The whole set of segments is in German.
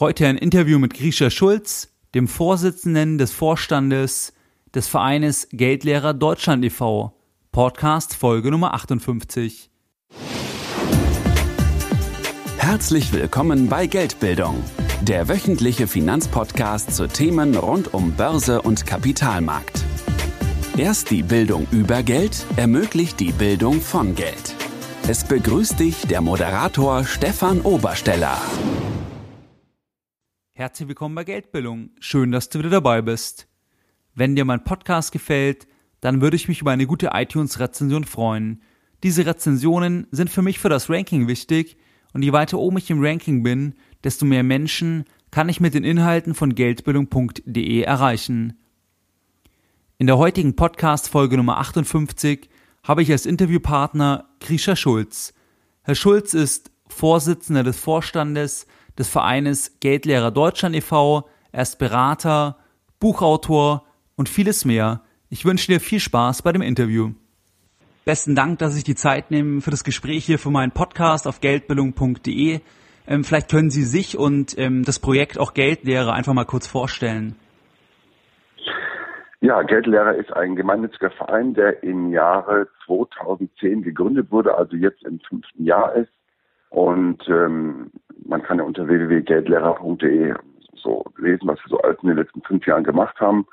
Heute ein Interview mit Grisha Schulz, dem Vorsitzenden des Vorstandes des Vereines Geldlehrer Deutschland e.V. Podcast Folge Nummer 58. Herzlich willkommen bei Geldbildung, der wöchentliche Finanzpodcast zu Themen rund um Börse und Kapitalmarkt. Erst die Bildung über Geld ermöglicht die Bildung von Geld. Es begrüßt dich der Moderator Stefan Obersteller. Herzlich willkommen bei Geldbildung. Schön, dass du wieder dabei bist. Wenn dir mein Podcast gefällt, dann würde ich mich über eine gute iTunes-Rezension freuen. Diese Rezensionen sind für mich für das Ranking wichtig und je weiter oben ich im Ranking bin, desto mehr Menschen kann ich mit den Inhalten von Geldbildung.de erreichen. In der heutigen Podcast-Folge Nummer 58 habe ich als Interviewpartner Grisha Schulz. Herr Schulz ist Vorsitzender des Vorstandes des Vereines Geldlehrer Deutschland e.V., er ist Berater, Buchautor und vieles mehr. Ich wünsche dir viel Spaß bei dem Interview. Besten Dank, dass ich die Zeit nehme für das Gespräch hier für meinen Podcast auf geldbildung.de. Ähm, vielleicht können Sie sich und ähm, das Projekt auch Geldlehrer einfach mal kurz vorstellen. Ja, Geldlehrer ist ein gemeinnütziger Verein, der im Jahre 2010 gegründet wurde, also jetzt im fünften Jahr ist. Und ähm, man kann ja unter www.geldlehrer.de so lesen, was wir so alles in den letzten fünf Jahren gemacht haben.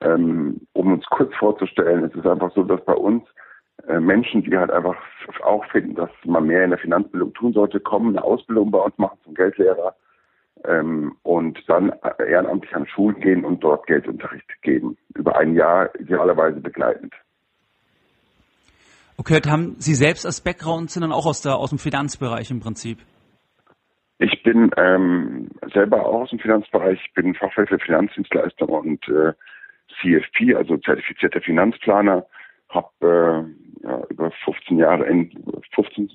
Ähm, um uns kurz vorzustellen, es ist einfach so, dass bei uns äh, Menschen, die halt einfach auch finden, dass man mehr in der Finanzbildung tun sollte, kommen, eine Ausbildung bei uns machen zum Geldlehrer ähm, und dann ehrenamtlich an Schulen gehen und dort Geldunterricht geben. Über ein Jahr idealerweise begleitend. Okay, haben Sie selbst als Background sind dann auch aus, der, aus dem Finanzbereich im Prinzip? Ich bin ähm, selber auch aus dem Finanzbereich, ich bin Fachwirt für Finanzdienstleister und äh, CFP, also zertifizierter Finanzplaner, habe äh, ja, über 15 Jahre in 15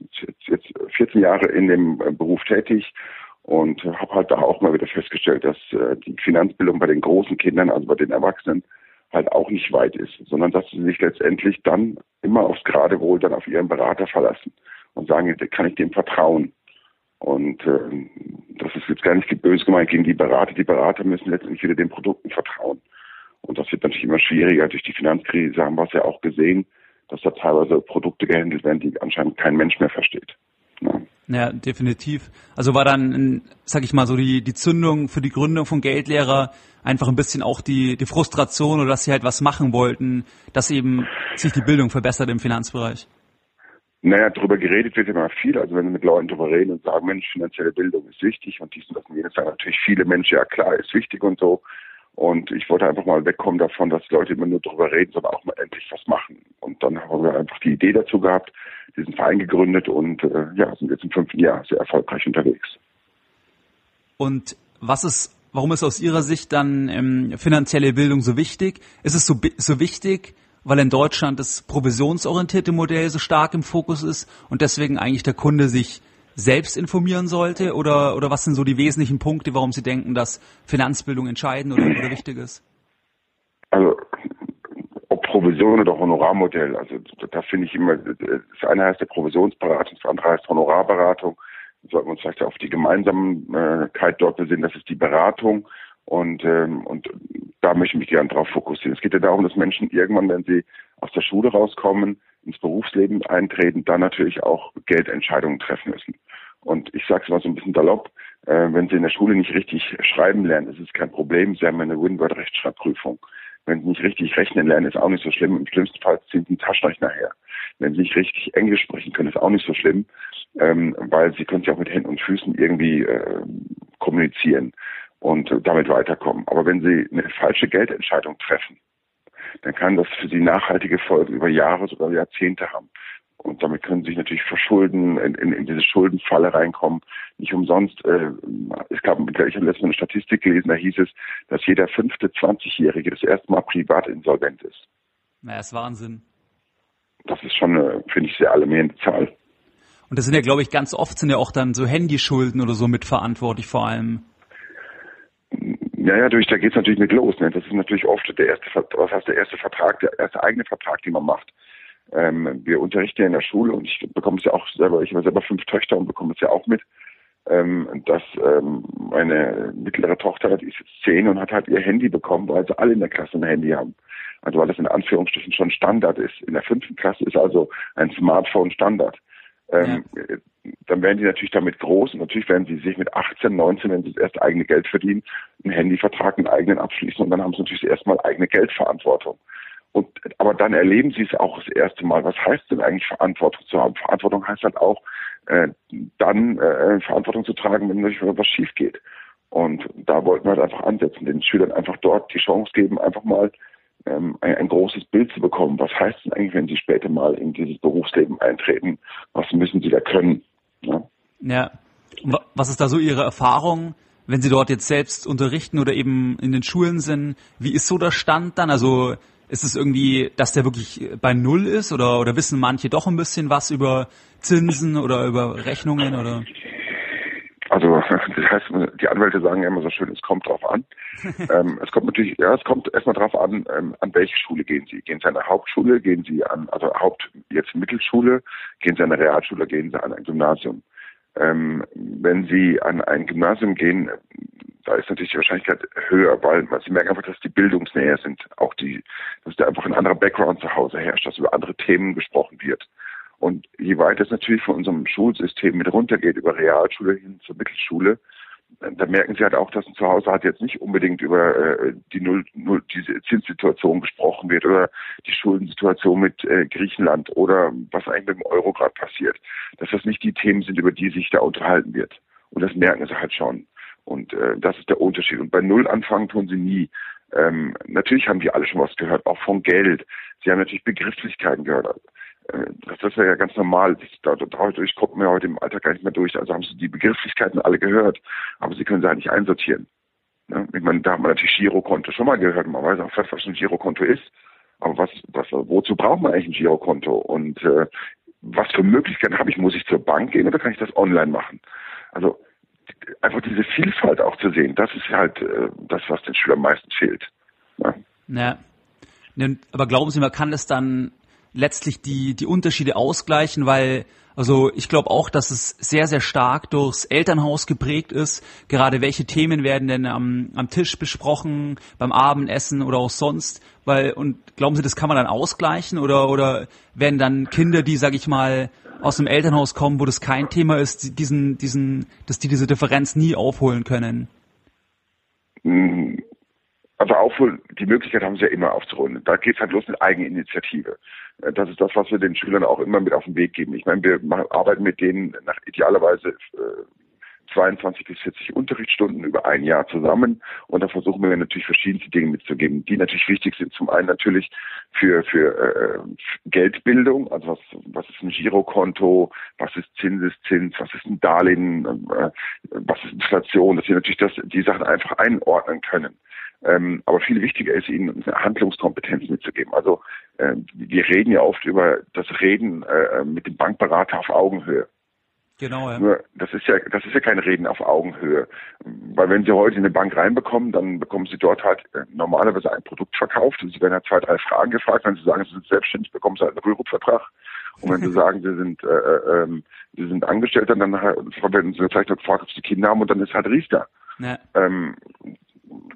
jetzt 14 Jahre in dem äh, Beruf tätig und habe halt da auch mal wieder festgestellt, dass äh, die Finanzbildung bei den großen Kindern, also bei den Erwachsenen, halt auch nicht weit ist, sondern dass sie sich letztendlich dann immer aufs Geradewohl dann auf ihren Berater verlassen und sagen, kann ich dem vertrauen. Und äh, das ist jetzt gar nicht böse gemeint gegen die Berater. Die Berater müssen letztendlich wieder den Produkten vertrauen. Und das wird natürlich immer schwieriger. Durch die Finanzkrise haben wir es ja auch gesehen, dass da teilweise Produkte gehandelt werden, die anscheinend kein Mensch mehr versteht. Ja. ja, definitiv. Also war dann, sag ich mal, so die, die Zündung für die Gründung von Geldlehrer einfach ein bisschen auch die, die Frustration oder dass sie halt was machen wollten, dass eben sich die Bildung verbessert im Finanzbereich. Naja, darüber geredet wird immer viel. Also wenn wir mit Leuten darüber reden und sagen, Mensch, finanzielle Bildung ist wichtig und dies und das und jenes, sagen natürlich viele Menschen, ja klar, ist wichtig und so. Und ich wollte einfach mal wegkommen davon, dass Leute immer nur darüber reden, sondern auch mal endlich was machen. Und dann haben wir einfach die Idee dazu gehabt, diesen Verein gegründet und äh, ja, sind jetzt im fünften Jahr sehr erfolgreich unterwegs. Und was ist, warum ist aus Ihrer Sicht dann ähm, finanzielle Bildung so wichtig? Ist es so, so wichtig, weil in Deutschland das provisionsorientierte Modell so stark im Fokus ist und deswegen eigentlich der Kunde sich selbst informieren sollte? Oder, oder was sind so die wesentlichen Punkte, warum Sie denken, dass Finanzbildung entscheidend oder, oder wichtig ist? Also ob Provision oder Honorarmodell, also da finde ich immer, das eine heißt der Provisionsberatung, das andere heißt Honorarberatung. Sollten wir uns vielleicht auf die Gemeinsamkeit dort besinnen, das ist die Beratung. Und, ähm, und da möchte ich mich gerne darauf fokussieren. Es geht ja darum, dass Menschen irgendwann, wenn sie aus der Schule rauskommen, ins Berufsleben eintreten, dann natürlich auch Geldentscheidungen treffen müssen. Und ich sage es mal so ein bisschen salopp, äh, wenn Sie in der Schule nicht richtig schreiben lernen, ist es kein Problem. Sie haben eine Winword-Rechtschreibprüfung. Wenn Sie nicht richtig rechnen lernen, ist auch nicht so schlimm. Im schlimmsten Fall ziehen Sie einen Taschenrechner her. Wenn Sie nicht richtig Englisch sprechen können, ist auch nicht so schlimm, ähm, weil Sie können sich auch mit Händen und Füßen irgendwie äh, kommunizieren und damit weiterkommen. Aber wenn Sie eine falsche Geldentscheidung treffen, dann kann das für Sie nachhaltige Folgen über Jahre, sogar Jahrzehnte haben. Und damit können Sie sich natürlich verschulden, in, in, in diese Schuldenfalle reinkommen. Nicht umsonst, äh, es gab, ich habe letztens eine Statistik gelesen, da hieß es, dass jeder fünfte 20-Jährige das erste Mal privat insolvent ist. Na, das ist Wahnsinn. Das ist schon eine, finde ich, sehr alarmierende Zahl. Und das sind ja, glaube ich, ganz oft sind ja auch dann so Handyschulden oder so mitverantwortlich vor allem. Ja, ja, durch, da geht's natürlich mit los. Ne? Das ist natürlich oft der erste, was heißt der erste Vertrag, der erste eigene Vertrag, den man macht. Ähm, wir unterrichten ja in der Schule und ich bekomme es ja auch selber, ich habe selber fünf Töchter und bekomme es ja auch mit. ähm, dass ähm, meine mittlere Tochter, die ist jetzt zehn und hat halt ihr Handy bekommen, weil sie alle in der Klasse ein Handy haben. Also weil das in Anführungsstrichen schon Standard ist. In der fünften Klasse ist also ein Smartphone Standard. Ähm, ja. Dann werden die natürlich damit groß und natürlich werden sie sich mit 18, 19, wenn sie das erste eigene Geld verdienen, einen Handyvertrag, einen eigenen abschließen und dann haben sie natürlich erstmal eigene Geldverantwortung. Und, aber dann erleben sie es auch das erste Mal. Was heißt denn eigentlich Verantwortung zu haben? Verantwortung heißt halt auch, äh, dann äh, Verantwortung zu tragen, wenn natürlich was schief geht. Und da wollten wir halt einfach ansetzen, den Schülern einfach dort die Chance geben, einfach mal ähm, ein, ein, großes Bild zu bekommen. Was heißt denn eigentlich, wenn sie später mal in dieses Berufsleben eintreten? Was müssen sie da können? Ja. ja. Was ist da so Ihre Erfahrung, wenn Sie dort jetzt selbst unterrichten oder eben in den Schulen sind? Wie ist so der Stand dann? Also ist es irgendwie, dass der wirklich bei Null ist oder, oder wissen manche doch ein bisschen was über Zinsen oder über Rechnungen oder? Das heißt, die Anwälte sagen ja immer so schön, es kommt drauf an. ähm, es kommt natürlich, ja, es kommt erstmal drauf an, ähm, an welche Schule gehen Sie. Gehen Sie an eine Hauptschule, gehen Sie an, also Haupt, jetzt Mittelschule, gehen Sie an eine Realschule, gehen Sie an ein Gymnasium. Ähm, wenn Sie an ein Gymnasium gehen, da ist natürlich die Wahrscheinlichkeit höher, weil Sie merken einfach, dass die bildungsnäher sind. Auch die, dass da einfach ein anderer Background zu Hause herrscht, dass über andere Themen gesprochen wird. Und je weiter es natürlich von unserem Schulsystem mit runtergeht, über Realschule hin zur Mittelschule, da merken Sie halt auch, dass ein Zuhause halt jetzt nicht unbedingt über äh, die Null, Null, diese Zinssituation gesprochen wird oder die Schuldensituation mit äh, Griechenland oder was eigentlich mit dem Euro gerade passiert. Dass das nicht die Themen sind, über die sich da unterhalten wird. Und das merken Sie halt schon. Und äh, das ist der Unterschied. Und bei Null anfangen tun Sie nie. Ähm, natürlich haben die alle schon was gehört, auch von Geld. Sie haben natürlich Begrifflichkeiten gehört. Äh, das ist ja ganz normal. Dadurch kommt man ja heute im Alltag gar nicht mehr durch. Also haben Sie die Begrifflichkeiten alle gehört, aber Sie können sie halt nicht einsortieren. Ich meine, da hat man natürlich Girokonto schon mal gehört. Man weiß auch fast, was ein Girokonto ist. Aber was, was, wozu braucht man eigentlich ein Girokonto? Und äh, was für Möglichkeiten habe ich? Muss ich zur Bank gehen oder kann ich das online machen? Also einfach diese Vielfalt auch zu sehen, das ist halt äh, das, was den Schülern meistens fehlt. Ja. ja. Aber glauben Sie, man kann das dann letztlich die, die Unterschiede ausgleichen, weil also ich glaube auch, dass es sehr, sehr stark durchs Elternhaus geprägt ist. Gerade welche Themen werden denn am, am Tisch besprochen, beim Abendessen oder auch sonst? Weil, und glauben Sie, das kann man dann ausgleichen oder, oder werden dann Kinder, die, sag ich mal, aus dem Elternhaus kommen, wo das kein Thema ist, diesen, diesen, dass die diese Differenz nie aufholen können? Also aufholen, die Möglichkeit haben sie ja immer aufzuholen. Da geht es halt los mit Eigeninitiative. Äh, das ist das, was wir den Schülern auch immer mit auf den Weg geben. Ich meine, wir arbeiten mit denen nach idealerweise äh, 22 bis 40 Unterrichtsstunden über ein Jahr zusammen und da versuchen wir natürlich verschiedenste Dinge mitzugeben, die natürlich wichtig sind. Zum einen natürlich für für äh, Geldbildung, also was was ist ein Girokonto, was ist Zinseszins, was ist ein Darlehen, äh, was ist Inflation, dass wir natürlich das die Sachen einfach einordnen können. Ähm, aber viel wichtiger ist ihnen eine Handlungskompetenz mitzugeben. Also äh, wir reden ja oft über das Reden äh, mit dem Bankberater auf Augenhöhe. Genau, ja. Nur, das ist ja, das ist ja kein Reden auf Augenhöhe. Weil wenn Sie heute in eine Bank reinbekommen, dann bekommen Sie dort halt äh, normalerweise ein Produkt verkauft und Sie werden halt zwei, drei Fragen gefragt. Wenn Sie sagen, Sie sind selbstständig, bekommen Sie halt einen Rürup-Vertrag. Und wenn Sie sagen, Sie sind, äh, äh, ähm, Sie sind Angestellter, dann werden Sie vielleicht noch gefragt, ob Sie Kinder haben und dann ist halt Riester. Ja. Ähm,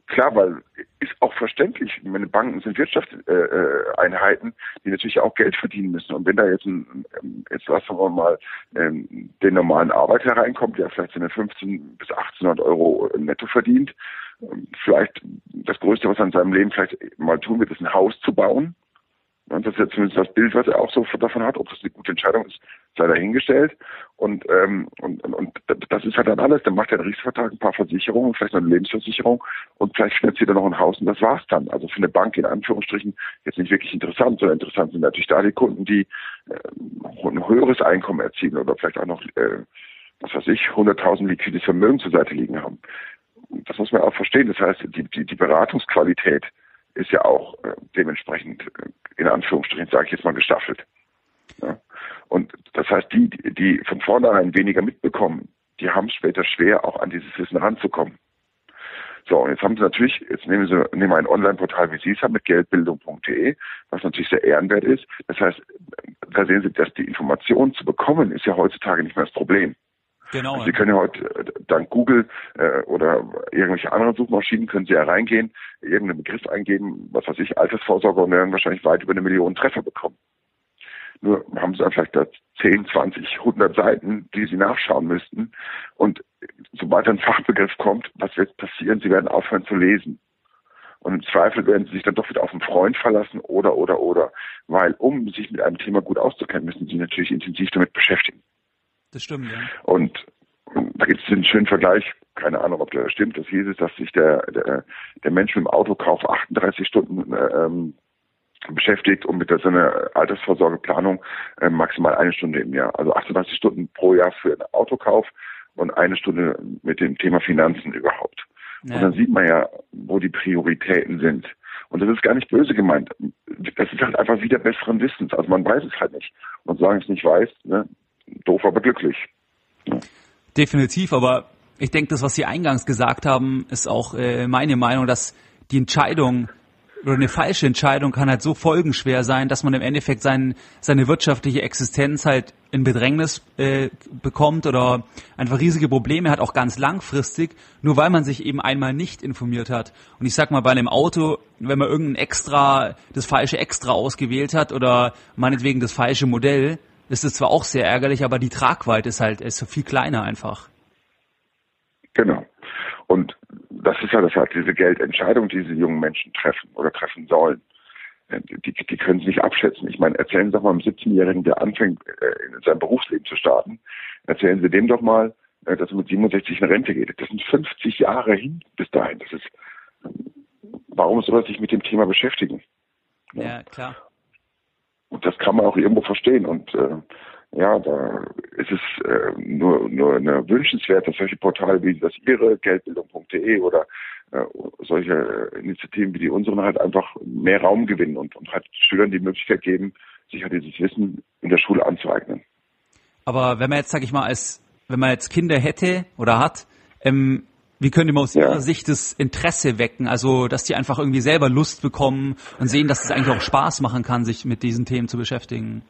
klar, weil ist auch verständlich. Meine Banken sind Wirtschaftseinheiten, äh, die natürlich auch Geld verdienen müssen. Und wenn da jetzt ein, ähm, jetzt lassen wir mal ähm, den normalen Arbeiter reinkommt, der vielleicht seine 15 bis 1800 Euro netto verdient, ähm, vielleicht das Größte, was er in seinem Leben vielleicht mal tun wird, ist ein Haus zu bauen. Das ist ja zumindest das Bild, was er auch so davon hat. Ob das eine gute Entscheidung ist, sei dahingestellt. Und, ähm, und, und, und das ist halt dann alles. Dann macht er einen Riesvertrag, ein paar Versicherungen, vielleicht noch eine Lebensversicherung und vielleicht finanziert er noch ein Haus und das war's dann. Also für eine Bank in Anführungsstrichen jetzt nicht wirklich interessant, sondern interessant sind natürlich da die Kunden, die äh, ein höheres Einkommen erzielen oder vielleicht auch noch, äh, was weiß ich, 100.000 liquides Vermögen zur Seite liegen haben. Das muss man auch verstehen. Das heißt, die, die, die Beratungsqualität ist ja auch äh, dementsprechend äh, in Anführungsstrichen, sage ich jetzt mal, gestaffelt. Ja. Und das heißt, die, die von vornherein weniger mitbekommen, die haben es später schwer, auch an dieses Wissen ranzukommen. So, und jetzt haben Sie natürlich, jetzt nehmen Sie nehmen ein Online-Portal wie Sie es haben mit geldbildung.de, was natürlich sehr ehrenwert ist. Das heißt, da sehen Sie, dass die Information zu bekommen ist ja heutzutage nicht mehr das Problem. Genau. Sie können ja heute äh, dank Google äh, oder irgendwelche anderen Suchmaschinen können Sie ja reingehen, irgendeinen Begriff eingeben, was weiß ich, Altersvorsorge und werden wahrscheinlich weit über eine Million Treffer bekommen. Nur haben Sie dann vielleicht da 10, 20, 100 Seiten, die Sie nachschauen müssten. Und sobald ein Fachbegriff kommt, was wird passieren? Sie werden aufhören zu lesen. Und im Zweifel werden sie sich dann doch wieder auf einen Freund verlassen oder, oder, oder. Weil um sich mit einem Thema gut auszukennen, müssen sie natürlich intensiv damit beschäftigen. Das stimmt, ja. Und da gibt es den schönen Vergleich, keine Ahnung, ob der stimmt, das hieß es, dass sich der, der, der Mensch mit dem Autokauf 38 Stunden ähm, beschäftigt und mit seiner Altersvorsorgeplanung äh, maximal eine Stunde im Jahr. Also 38 Stunden pro Jahr für den Autokauf und eine Stunde mit dem Thema Finanzen überhaupt. Ja. Und dann sieht man ja, wo die Prioritäten sind. Und das ist gar nicht böse gemeint. Das ist halt einfach wieder besseren Wissens. Also man weiß es halt nicht. Und solange es nicht weiß, ne, doof, aber glücklich. Definitiv, aber ich denke, das, was Sie eingangs gesagt haben, ist auch äh, meine Meinung, dass die Entscheidung oder eine falsche Entscheidung kann halt so folgenschwer sein, dass man im Endeffekt sein, seine wirtschaftliche Existenz halt in Bedrängnis äh, bekommt oder einfach riesige Probleme hat, auch ganz langfristig, nur weil man sich eben einmal nicht informiert hat. Und ich sag mal, bei einem Auto, wenn man irgendein Extra, das falsche Extra ausgewählt hat oder meinetwegen das falsche Modell, ist es zwar auch sehr ärgerlich, aber die Tragweite ist halt ist viel kleiner einfach. Genau. Und das ist ja das halt diese Geldentscheidung, die diese jungen Menschen treffen oder treffen sollen. Äh, die, die können sie nicht abschätzen. Ich meine, erzählen Sie doch mal einem 17-Jährigen, der anfängt, äh, in sein Berufsleben zu starten, erzählen Sie dem doch mal, äh, dass er mit 67 in Rente geht. Das sind 50 Jahre hin bis dahin. Das ist, warum soll er sich mit dem Thema beschäftigen? Ja, klar. Und das kann man auch irgendwo verstehen. Und äh, ja, da ist es äh, nur, nur eine wünschenswert, dass solche Portale wie das Ihre, geldbildung.de oder äh, solche Initiativen wie die unseren halt einfach mehr Raum gewinnen und, und halt Schülern die Möglichkeit geben, sich halt dieses Wissen in der Schule anzueignen. Aber wenn man jetzt, sag ich mal, als wenn man jetzt Kinder hätte oder hat, ähm, wie könnte man aus ja. ihrer Sicht das Interesse wecken? Also, dass die einfach irgendwie selber Lust bekommen und sehen, dass es eigentlich auch Spaß machen kann, sich mit diesen Themen zu beschäftigen.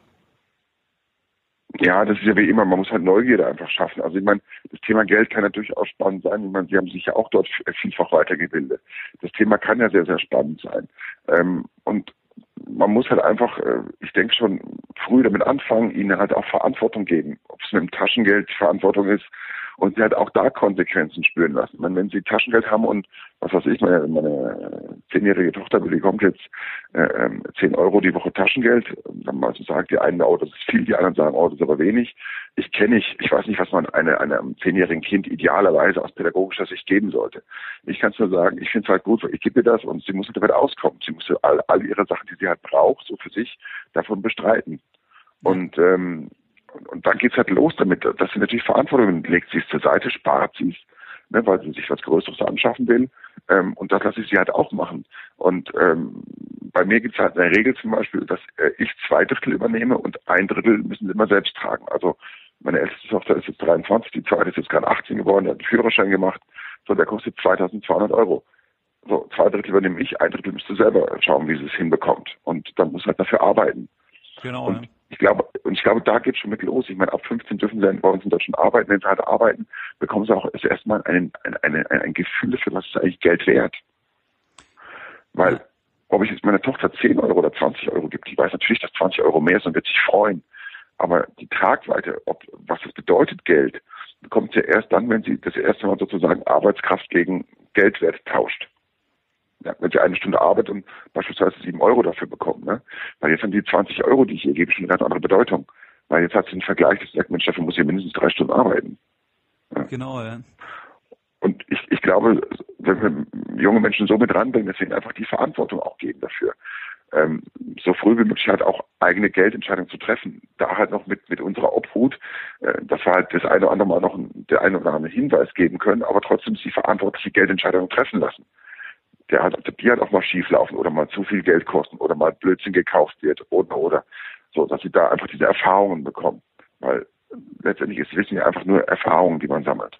Ja, das ist ja wie immer, man muss halt Neugierde einfach schaffen. Also ich meine, das Thema Geld kann ja durchaus spannend sein. Ich meine, Sie haben sich ja auch dort vielfach weitergebildet. Das Thema kann ja sehr, sehr spannend sein. Ähm, und man muss halt einfach, äh, ich denke schon, früh damit anfangen, ihnen halt auch Verantwortung geben. Ob es mit dem Taschengeld Verantwortung ist und sie halt auch da Konsequenzen spüren lassen. Ich meine, wenn sie Taschengeld haben und was weiß ich, meine, meine zehnjährige Tochter bekommt jetzt äh, zehn Euro die Woche Taschengeld, dann so sagt die einen, oh, das ist viel, die anderen sagen, oh, das ist aber wenig. Ich kenne nicht, ich weiß nicht, was man eine, einem zehnjährigen Kind idealerweise aus pädagogischer Sicht geben sollte. Ich kann es nur sagen, ich finde es halt gut, ich gebe ihr das und sie muss damit auskommen. Sie muss all, all ihre Sachen, die sie halt braucht, so für sich, davon bestreiten. Und ähm, und, und dann geht's halt los damit, dass sie natürlich Verantwortung legt. Sie es zur Seite, spart sie es, ne, weil sie sich was Größeres anschaffen will. Ähm, und das lasse ich sie halt auch machen. Und ähm, bei mir gibt es halt eine Regel zum Beispiel, dass äh, ich zwei Drittel übernehme und ein Drittel müssen sie immer selbst tragen. Also meine älteste Tochter ist jetzt 23, die zweite ist jetzt gerade 18 geworden, die hat einen Führerschein gemacht. So, der kostet 2200 Euro. So, zwei Drittel übernehme ich, ein Drittel müsste selber schauen, wie sie es hinbekommt. Und dann muss halt dafür arbeiten. Genau. Und, ja ich glaube, und ich glaube, da geht schon mit los. Ich meine, ab 15 dürfen sie bei uns in Deutschland arbeiten. Wenn sie halt arbeiten, bekommen sie auch erstmal ein, ein, ein, ein Gefühl dafür, was ist eigentlich Geld wert. Weil, ob ich jetzt meiner Tochter 10 Euro oder 20 Euro gibt, die weiß natürlich, dass 20 Euro mehr ist und wird sich freuen. Aber die Tragweite, ob, was das bedeutet, Geld, bekommt sie erst dann, wenn sie das erste Mal sozusagen Arbeitskraft gegen Geldwert tauscht. Ja, wenn sie eine Stunde arbeitet und beispielsweise sieben Euro dafür bekommt, ne? Weil jetzt haben die 20 Euro, die ich ihr gebe, schon eine ganz andere Bedeutung. Weil jetzt hat sie einen Vergleich, das sagt, Mensch, dafür muss sie mindestens drei Stunden arbeiten. Ja. Genau, ja. Und ich, ich glaube, wenn wir junge Menschen so mit ranbringen, dass wir ihnen einfach die Verantwortung auch geben dafür, ähm, so früh wie möglich halt auch eigene Geldentscheidungen zu treffen. Da halt noch mit, mit unserer Obhut, äh, dass wir halt das eine oder andere Mal noch ein, der eine oder andere Hinweis geben können, aber trotzdem sie verantwortliche Geldentscheidungen treffen lassen der hat, die halt auch mal schief laufen oder mal zu viel Geld kosten oder mal Blödsinn gekauft wird oder oder so, dass sie da einfach diese Erfahrungen bekommen. Weil letztendlich ist Wissen ja einfach nur Erfahrungen, die man sammelt.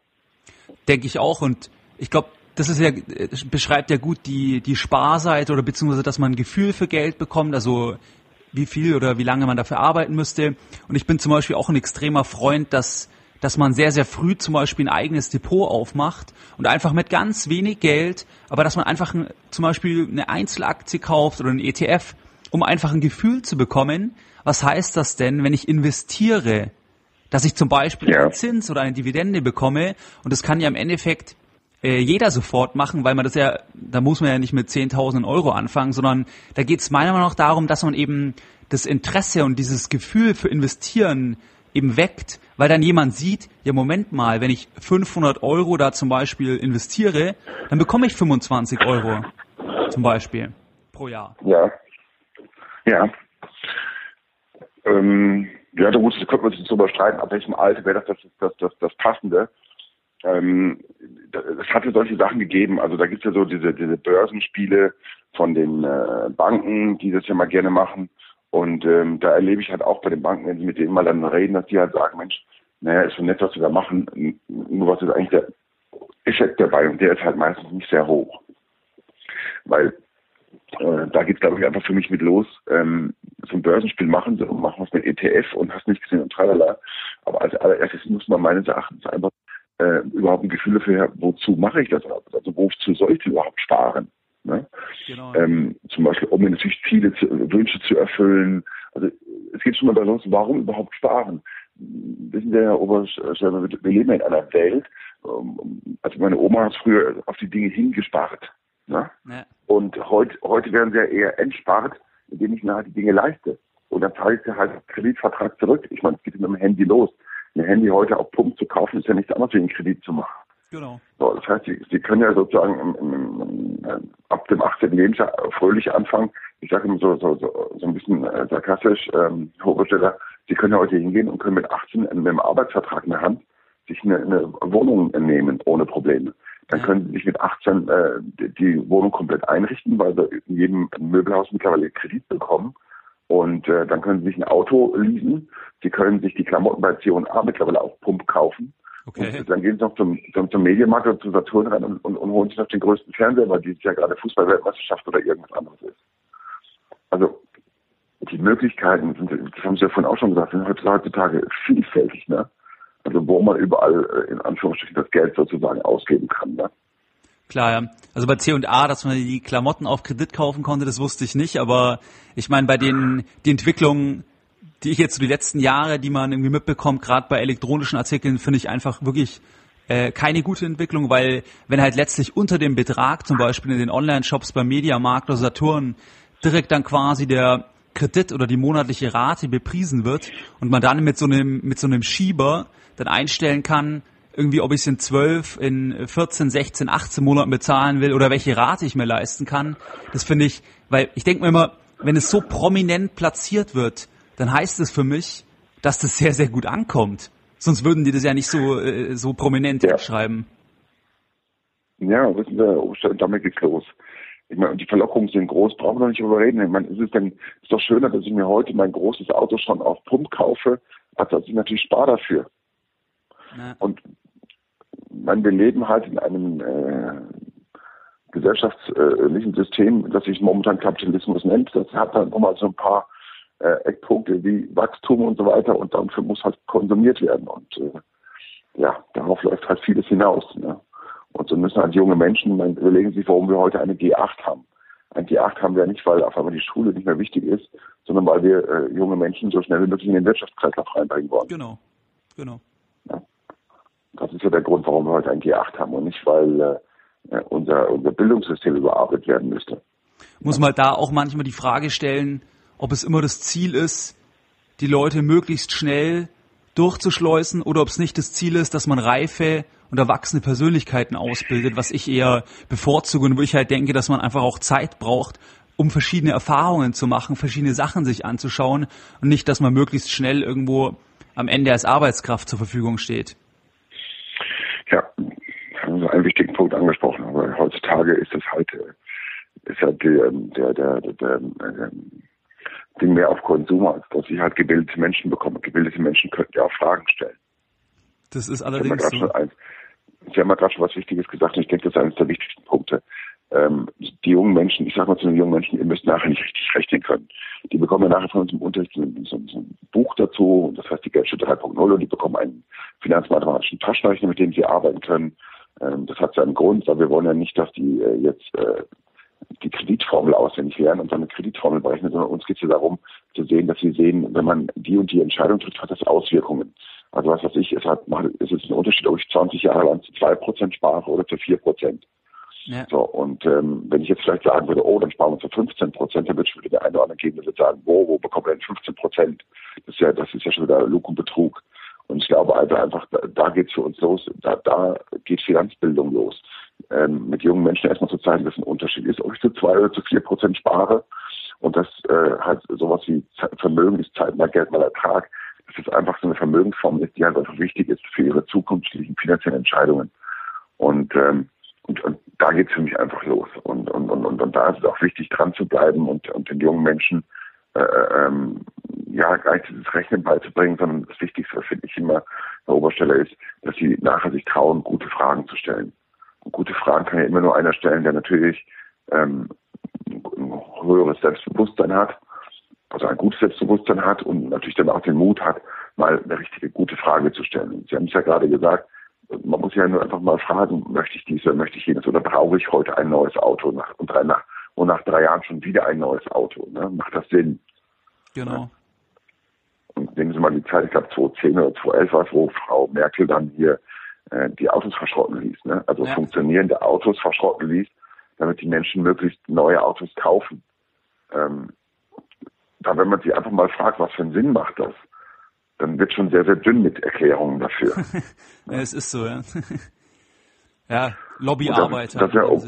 Denke ich auch und ich glaube, das ist ja, beschreibt ja gut die, die Sparseite oder beziehungsweise, dass man ein Gefühl für Geld bekommt, also wie viel oder wie lange man dafür arbeiten müsste. Und ich bin zum Beispiel auch ein extremer Freund, dass dass man sehr, sehr früh zum Beispiel ein eigenes Depot aufmacht und einfach mit ganz wenig Geld, aber dass man einfach ein, zum Beispiel eine Einzelaktie kauft oder ein ETF, um einfach ein Gefühl zu bekommen, was heißt das denn, wenn ich investiere, dass ich zum Beispiel ja. einen Zins oder eine Dividende bekomme und das kann ja im Endeffekt äh, jeder sofort machen, weil man das ja, da muss man ja nicht mit 10.000 Euro anfangen, sondern da geht es meiner Meinung nach darum, dass man eben das Interesse und dieses Gefühl für Investieren eben weckt, weil dann jemand sieht, ja Moment mal, wenn ich 500 Euro da zum Beispiel investiere, dann bekomme ich 25 Euro zum Beispiel pro Jahr. Ja, ja. Ähm, ja, gut, da könnte man sich darüber streiten, ab welchem Alter wäre das das, das, das, das Passende. Ähm, es hatte solche Sachen gegeben. Also da gibt es ja so diese, diese Börsenspiele von den äh, Banken, die das ja mal gerne machen. Und ähm, da erlebe ich halt auch bei den Banken, wenn sie mit denen mal dann reden, dass die halt sagen, Mensch, naja, ist schon nett, was wir da machen, nur was ist eigentlich der Effekt dabei und der ist halt meistens nicht sehr hoch. Weil äh, da geht es, glaube ich, einfach für mich mit los. Ähm, so ein Börsenspiel machen, so machen was mit ETF und hast nicht gesehen und tralala. Aber als allererstes muss man meines Erachtens einfach äh, überhaupt ein Gefühl dafür, wozu mache ich das? Also wozu soll ich überhaupt sparen? Ne? Genau. Ähm, zum Beispiel, um natürlich Ziele, zu, Wünsche zu erfüllen. Also es geht schon mal bei uns, warum überhaupt sparen? Wissen wir, Herr Oberschreiber, wir leben in einer Welt, ähm, also meine Oma hat früher auf die Dinge hingespart. Ne? Ja. Und heute, heute werden sie ja eher entspart, indem ich mir halt die Dinge leiste. Und dann zahle ich sie halt Kreditvertrag zurück. Ich meine, es geht mit dem Handy los. Ein Handy heute auf Pump zu kaufen, ist ja nichts anderes wie einen Kredit zu machen. Genau. So, das heißt, sie, sie können ja sozusagen im, im, im, ab dem 18. Lebensjahr fröhlich anfangen. Ich sage immer so, so, so, so ein bisschen äh, sarkastisch, ähm, Hochsteller, sie können ja heute hingehen und können mit 18 mit einem Arbeitsvertrag in der Hand sich eine, eine Wohnung nehmen ohne Probleme. Dann ja. können sie sich mit 18 äh, die, Wohnung komplett einrichten, weil sie in jedem Möbelhaus mittlerweile Kredit bekommen. Und äh, dann können sie sich ein Auto leasen. Sie können sich die Klamotten bei C&A mittlerweile auf Pump kaufen. Okay. Und dann gehen sie noch zum, zum, zum Medienmarkt oder zu Saturn rein und, und, und holen sich noch den größten Fernseher, weil dieses Jahr gerade Fußballweltmeisterschaft oder irgendwas anderes ist. Also die Möglichkeiten sind, das haben Sie ja vorhin auch schon gesagt, sind heutzutage vielfältig, ne? Also wo man überall äh, in Anführungsstrichen das Geld sozusagen ausgeben kann, ne? Klar, ja. Also bei C&A, dass man die Klamotten auf Kredit kaufen konnte, das wusste ich nicht, aber ich meine, bei den die Entwicklungen die ich jetzt so die letzten Jahre, die man irgendwie mitbekommt, gerade bei elektronischen Artikeln, finde ich einfach wirklich äh, keine gute Entwicklung, weil wenn halt letztlich unter dem Betrag, zum Beispiel in den Online-Shops beim Mediamarkt oder Saturn, direkt dann quasi der Kredit oder die monatliche Rate bepriesen wird und man dann mit so einem, mit so einem Schieber dann einstellen kann, irgendwie, ob ich es in 12, in 14, 16, 18 Monaten bezahlen will oder welche Rate ich mir leisten kann. Das finde ich, weil ich denke mir immer, wenn es so prominent platziert wird, dann heißt es für mich, dass das sehr, sehr gut ankommt. Sonst würden die das ja nicht so, äh, so prominent ja. schreiben. Ja, wissen Sie, damit geht's los. Ich meine, die Verlockungen sind groß, brauchen wir nicht drüber reden. Ich meine, es ist, dann, ist doch schöner, dass ich mir heute mein großes Auto schon auf Pump kaufe, als dass ich natürlich spare dafür. Na. Und man, wir leben halt in einem äh, gesellschaftlichen System, das sich momentan Kapitalismus nennt. Das hat dann nochmal so ein paar äh, Eckpunkte wie Wachstum und so weiter und dafür muss halt konsumiert werden und äh, ja, darauf läuft halt vieles hinaus. Ne? Und so müssen halt junge Menschen, man überlegen sich, warum wir heute eine G8 haben. Ein G8 haben wir nicht, weil auf einmal die Schule nicht mehr wichtig ist, sondern weil wir äh, junge Menschen so schnell wie möglich in den Wirtschaftskreislauf reinbringen wollen. Genau, genau. Ja. Das ist ja der Grund, warum wir heute ein G8 haben und nicht, weil äh, unser, unser Bildungssystem überarbeitet werden müsste. Muss man da auch manchmal die Frage stellen, ob es immer das Ziel ist, die Leute möglichst schnell durchzuschleusen oder ob es nicht das Ziel ist, dass man reife und erwachsene Persönlichkeiten ausbildet, was ich eher bevorzuge und wo ich halt denke, dass man einfach auch Zeit braucht, um verschiedene Erfahrungen zu machen, verschiedene Sachen sich anzuschauen und nicht, dass man möglichst schnell irgendwo am Ende als Arbeitskraft zur Verfügung steht. Ja, haben Sie einen wichtigen Punkt angesprochen, aber heutzutage ist es halt, äh, ist halt der, der, der, der, der Ding mehr auf Konsum, als dass ich halt gebildete Menschen bekomme. Gebildete Menschen könnten ja auch Fragen stellen. Das ist allerdings so. Sie haben ja gerade schon was Wichtiges gesagt und ich denke, das ist eines der wichtigsten Punkte. Ähm, die jungen Menschen, ich sage mal zu den jungen Menschen, ihr müsst nachher nicht richtig rechnen können. Die bekommen ja nachher von uns im Unterricht so, so, so ein Buch dazu, das heißt die Geldschule 3.0 und die bekommen einen finanzmathematischen Taschenrechner, mit denen sie arbeiten können. Ähm, das hat seinen Grund, weil wir wollen ja nicht, dass die äh, jetzt äh, die Kreditformel auswendig lernen und dann eine Kreditformel berechnen, sondern uns geht es ja darum zu sehen, dass sie sehen, wenn man die und die Entscheidung trifft, hat das Auswirkungen. Also was weiß ich, es hat, es ist ein Unterschied, ob ich 20 Jahre lang zu 2% spare oder zu 4%. Ja. So, und ähm, wenn ich jetzt vielleicht sagen würde, oh, dann sparen wir zu 15 Prozent, dann würde ich wieder der eine oder andere geben, der würde sagen, wo, wo bekommen wir denn 15 Prozent? Das ist ja, das ist ja schon wieder Lug und Betrug. Und ich glaube also einfach, da, da geht es für uns los, da, da geht Finanzbildung los. Ähm, mit jungen Menschen erstmal zu zeigen, dass ein Unterschied ist, ob ich zu zwei oder zu vier Prozent spare und das äh, halt sowas wie Vermögen ist Zeit mal Geld mal Ertrag, dass es einfach so eine Vermögensform ist, die halt einfach wichtig ist für ihre zukünftigen finanziellen Entscheidungen. Und ähm, und, und da geht es für mich einfach los. Und, und, und, und, da ist es auch wichtig, dran zu bleiben und, und den jungen Menschen äh, ähm, ja dieses Rechnen beizubringen, sondern das Wichtigste, finde ich immer, der Oberstelle ist, dass sie nachher sich trauen, gute Fragen zu stellen. Und gute Fragen kann ja immer nur einer stellen, der natürlich ähm, ein höheres Selbstbewusstsein hat, also ein gutes Selbstbewusstsein hat und natürlich dann auch den Mut hat, mal eine richtige gute Frage zu stellen. Sie haben es ja gerade gesagt, man muss ja nur einfach mal fragen, möchte ich dies oder möchte ich jenes oder brauche ich heute ein neues Auto nach, und, nach, und nach drei Jahren schon wieder ein neues Auto. Ne? Macht das Sinn? Genau. Und nehmen Sie mal die Zeit, ich glaube 2010 oder 2011 war es, wo Frau Merkel dann hier äh, die Autos verschrotten ließ. Ne? Also ja. funktionierende Autos verschrotten ließ, damit die Menschen möglichst neue Autos kaufen. Ähm, da wenn man sich einfach mal fragt, was für einen Sinn macht das? dann wird schon sehr, sehr dünn mit Erklärungen dafür. ja, es ist so, ja. ja, Lobbyarbeit. Das, das ja auch,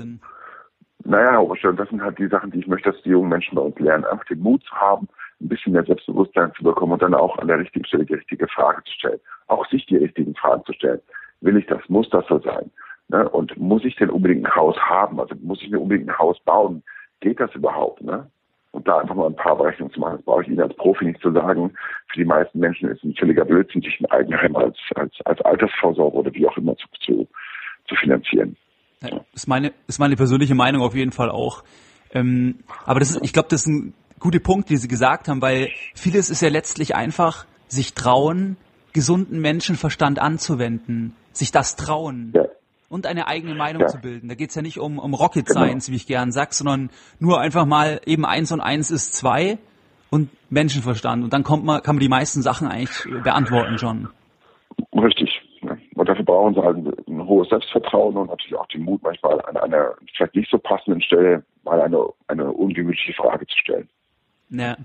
naja, aber schon, das sind halt die Sachen, die ich möchte, dass die jungen Menschen bei uns lernen, einfach den Mut zu haben, ein bisschen mehr Selbstbewusstsein zu bekommen und dann auch an der richtigen Stelle die richtige Frage zu stellen. Auch sich die richtigen Fragen zu stellen. Will ich das? Muss das so sein? Ne? Und muss ich denn unbedingt ein Haus haben? Also muss ich mir unbedingt ein Haus bauen? Geht das überhaupt? Ne? und da einfach mal ein paar Berechnungen zu machen. Das brauche ich Ihnen als Profi nicht zu sagen. Für die meisten Menschen ist es ein völliger Blödsinn, sich ein Eigenheim als, als, als Altersvorsorge oder wie auch immer zu, zu, zu finanzieren. Ja, ist meine, ist meine persönliche Meinung auf jeden Fall auch. Ähm, aber das ist, ich glaube, das ist ein guter Punkt, den Sie gesagt haben, weil vieles ist ja letztlich einfach sich trauen, gesunden Menschenverstand anzuwenden, sich das trauen. Ja und eine eigene Meinung ja. zu bilden. Da geht es ja nicht um, um Rocket genau. Science, wie ich gern sag, sondern nur einfach mal eben eins und eins ist zwei und Menschenverstand. Und dann kommt man, kann man die meisten Sachen eigentlich beantworten schon. Richtig. Und dafür brauchen sie halt ein hohes Selbstvertrauen und natürlich auch den Mut, manchmal an einer vielleicht nicht so passenden Stelle mal eine, eine ungemütliche Frage zu stellen. Ja.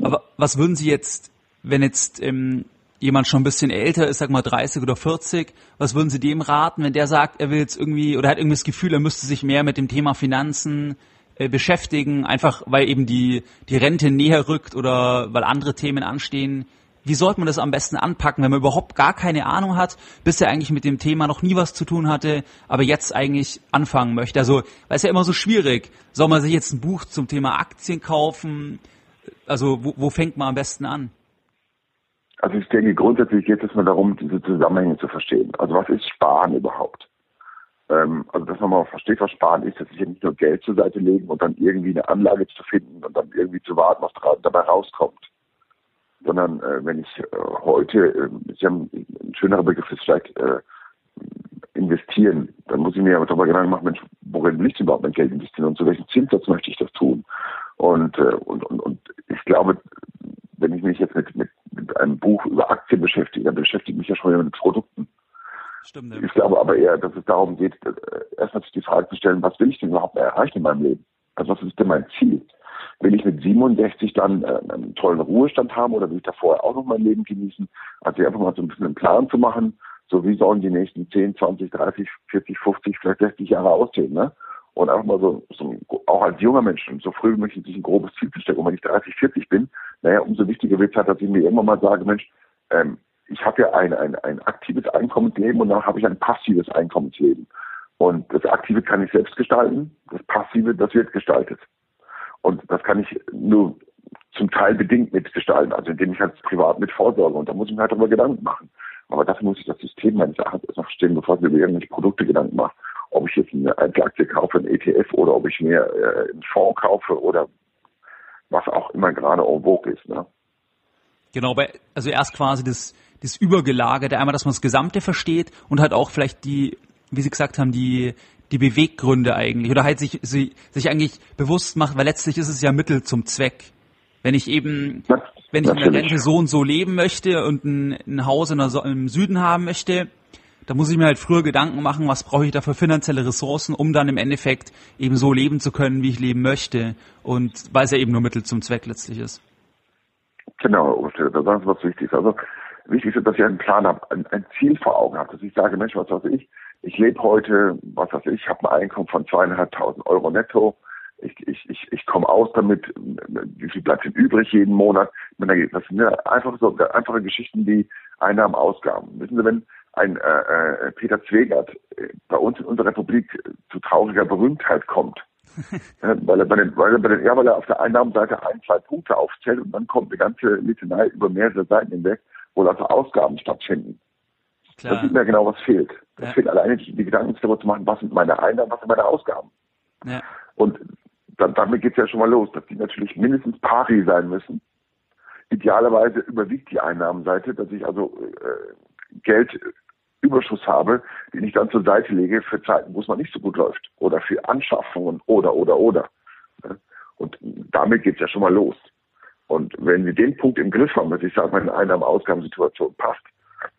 Aber was würden Sie jetzt, wenn jetzt ähm, jemand schon ein bisschen älter ist, sag mal 30 oder 40, was würden Sie dem raten, wenn der sagt, er will jetzt irgendwie oder hat irgendwie das Gefühl, er müsste sich mehr mit dem Thema Finanzen äh, beschäftigen, einfach weil eben die, die Rente näher rückt oder weil andere Themen anstehen. Wie sollte man das am besten anpacken, wenn man überhaupt gar keine Ahnung hat, bisher eigentlich mit dem Thema noch nie was zu tun hatte, aber jetzt eigentlich anfangen möchte? Also, weil es ja immer so schwierig. Soll man sich jetzt ein Buch zum Thema Aktien kaufen? Also, wo, wo fängt man am besten an? Also ich denke, grundsätzlich geht es mir darum, diese Zusammenhänge zu verstehen. Also was ist Sparen überhaupt? Ähm, also dass man mal versteht, was Sparen ist, das ist ja nicht nur Geld zur Seite legen und dann irgendwie eine Anlage zu finden und dann irgendwie zu warten, was dabei rauskommt. Sondern äh, wenn ich äh, heute, äh, Sie haben ein schönerer Begriff ist vielleicht äh, investieren, dann muss ich mir aber darüber Gedanken machen, Mensch, worin will ich überhaupt mein Geld investieren und zu welchem Zinssatz möchte ich das tun? Und, äh, und, und, und ich glaube, wenn ich mich jetzt mit, mit mit einem Buch über Aktien beschäftige, dann beschäftige ich mich ja schon wieder mit Produkten. Stimmt. Ich glaube aber eher, dass es darum geht, äh, erstmal sich die Frage zu stellen, was will ich denn überhaupt erreichen in meinem Leben? Also was ist denn mein Ziel? Will ich mit 67 dann äh, einen tollen Ruhestand haben oder will ich da vorher auch noch mein Leben genießen? Also einfach mal so ein bisschen einen Plan zu machen, so wie sollen die nächsten 10, 20, 30, 40, 50, vielleicht 60 Jahre aussehen, ne? Und einfach mal so, so auch als junger Mensch, so früh möchte ich sich ein grobes Ziel zu stecken. Und wenn ich 30, 40 bin, naja, umso wichtiger wird es halt, dass ich mir irgendwann mal sage, Mensch, ähm, ich habe ja ein, ein, ein aktives Einkommensleben und dann habe ich ein passives Einkommensleben. Und das Aktive kann ich selbst gestalten, das Passive, das wird gestaltet. Und das kann ich nur zum Teil bedingt mitgestalten, also indem ich halt privat mit vorsorge. Und da muss ich mir halt darüber Gedanken machen. Aber dafür muss ich das System meines Erachtens erstmal verstehen, bevor ich mir irgendwelche Produkte Gedanken mache ob ich jetzt eine Einzelaktie kaufe, ein ETF oder ob ich mir äh, einen Fonds kaufe oder was auch immer gerade en vogue ist. Ne? Genau, also erst quasi das, das Übergelagerte, einmal, dass man das Gesamte versteht und halt auch vielleicht die, wie Sie gesagt haben, die, die Beweggründe eigentlich oder halt sich, sich, sich eigentlich bewusst macht, weil letztlich ist es ja Mittel zum Zweck. Wenn ich eben, wenn ich in der Rente so und so leben möchte und ein, ein Haus in der, im Süden haben möchte, da muss ich mir halt früher Gedanken machen, was brauche ich da für finanzielle Ressourcen, um dann im Endeffekt eben so leben zu können, wie ich leben möchte. Und weil es ja eben nur Mittel zum Zweck letztlich ist. Genau, da sagen Sie was Wichtiges. Also wichtig ist, dass ich einen Plan habe, ein, ein Ziel vor Augen habe, dass ich sage, Mensch, was weiß ich, ich lebe heute, was weiß ich, ich habe ein Einkommen von zweieinhalbtausend Euro netto, ich, ich, ich, ich komme aus damit, wie viel bleibt denn übrig jeden Monat? Das sind ja einfach so einfache Geschichten wie Einnahmen, Ausgaben. Wissen Sie, wenn ein äh, äh, Peter Zwegert äh, bei uns in unserer Republik zu trauriger Berühmtheit kommt. weil, er bei den, weil, er bei den, ja, weil er auf der Einnahmenseite ein, zwei Punkte aufzählt und dann kommt eine ganze Litanei über mehrere Seiten hinweg, wo also Ausgaben stattfinden. Klar. Da sieht man ja genau, was fehlt. Es ja. fehlt alleine die, die Gedanken darüber zu machen, was sind meine Einnahmen, was sind meine Ausgaben. Ja. Und dann, damit geht es ja schon mal los, dass die natürlich mindestens pari sein müssen. Idealerweise überwiegt die Einnahmenseite, dass ich also äh, Geldüberschuss habe, den ich dann zur Seite lege für Zeiten, wo es mal nicht so gut läuft oder für Anschaffungen oder, oder, oder. Und damit geht es ja schon mal los. Und wenn wir den Punkt im Griff haben, dass ich sage, meine Einnahme-Ausgabensituation passt,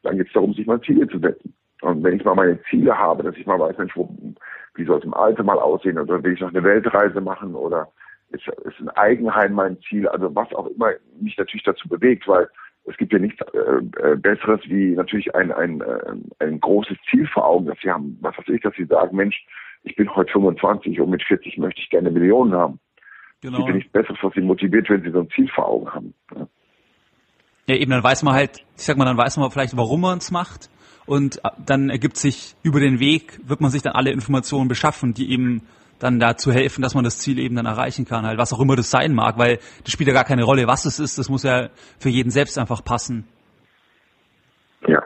dann geht es darum, sich mal Ziele zu setzen. Und wenn ich mal meine Ziele habe, dass ich mal weiß, Mensch, wo, wie soll es im Alter mal aussehen oder will ich noch eine Weltreise machen oder ist, ist ein Eigenheim mein Ziel, also was auch immer mich natürlich dazu bewegt, weil es gibt ja nichts äh, äh, Besseres wie natürlich ein, ein, äh, ein großes Ziel vor Augen, dass sie haben, was weiß ich, dass sie sagen, Mensch, ich bin heute 25 und mit 40 möchte ich gerne Millionen haben. Genau. Es gibt ja nichts Besseres, was sie motiviert, wenn sie so ein Ziel vor Augen haben. Ja. Ja, eben, dann weiß man halt, ich sag mal, dann weiß man vielleicht, warum man es macht und äh, dann ergibt sich über den Weg, wird man sich dann alle Informationen beschaffen, die eben dann dazu helfen, dass man das Ziel eben dann erreichen kann, halt was auch immer das sein mag, weil das spielt ja gar keine Rolle, was es ist, das muss ja für jeden selbst einfach passen. Ja.